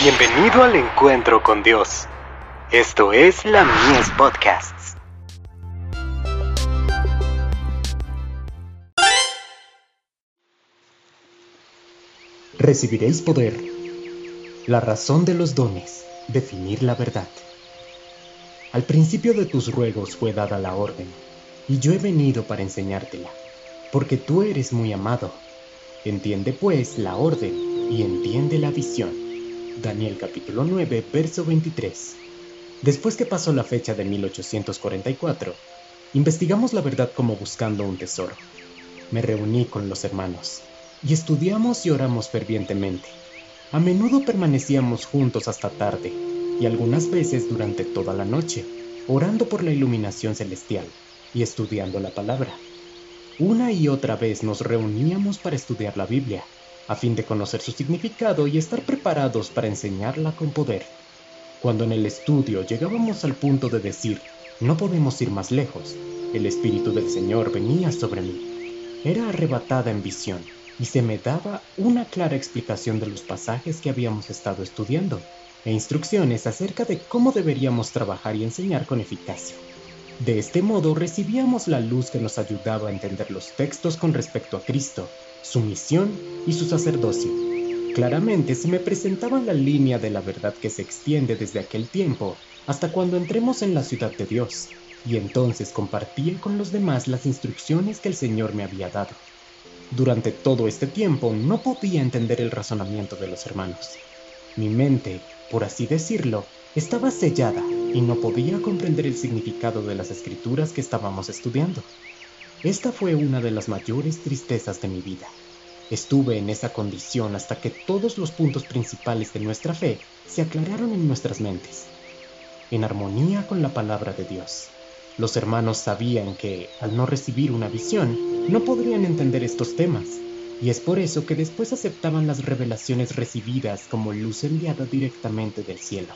Bienvenido al encuentro con Dios. Esto es la Mies Podcasts. Recibiréis poder. La razón de los dones. Definir la verdad. Al principio de tus ruegos fue dada la orden, y yo he venido para enseñártela, porque tú eres muy amado. Entiende pues la orden y entiende la visión. Daniel capítulo 9, verso 23. Después que pasó la fecha de 1844, investigamos la verdad como buscando un tesoro. Me reuní con los hermanos y estudiamos y oramos fervientemente. A menudo permanecíamos juntos hasta tarde y algunas veces durante toda la noche, orando por la iluminación celestial y estudiando la palabra. Una y otra vez nos reuníamos para estudiar la Biblia, a fin de conocer su significado y estar preparados para enseñarla con poder. Cuando en el estudio llegábamos al punto de decir, no podemos ir más lejos, el Espíritu del Señor venía sobre mí. Era arrebatada en visión y se me daba una clara explicación de los pasajes que habíamos estado estudiando e instrucciones acerca de cómo deberíamos trabajar y enseñar con eficacia. De este modo recibíamos la luz que nos ayudaba a entender los textos con respecto a Cristo, su misión y su sacerdocio. Claramente se me presentaba la línea de la verdad que se extiende desde aquel tiempo hasta cuando entremos en la ciudad de Dios, y entonces compartía con los demás las instrucciones que el Señor me había dado. Durante todo este tiempo no podía entender el razonamiento de los hermanos. Mi mente, por así decirlo, estaba sellada y no podía comprender el significado de las escrituras que estábamos estudiando. Esta fue una de las mayores tristezas de mi vida. Estuve en esa condición hasta que todos los puntos principales de nuestra fe se aclararon en nuestras mentes, en armonía con la palabra de Dios. Los hermanos sabían que, al no recibir una visión, no podrían entender estos temas, y es por eso que después aceptaban las revelaciones recibidas como luz enviada directamente del cielo.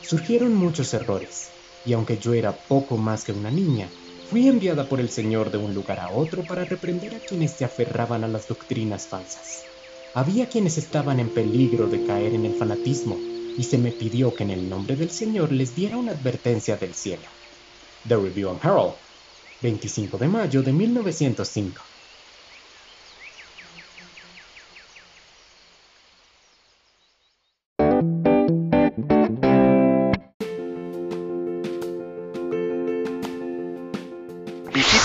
Surgieron muchos errores, y aunque yo era poco más que una niña, Fui enviada por el Señor de un lugar a otro para reprender a quienes se aferraban a las doctrinas falsas. Había quienes estaban en peligro de caer en el fanatismo, y se me pidió que en el nombre del Señor les diera una advertencia del cielo. The Review and Herald, 25 de mayo de 1905.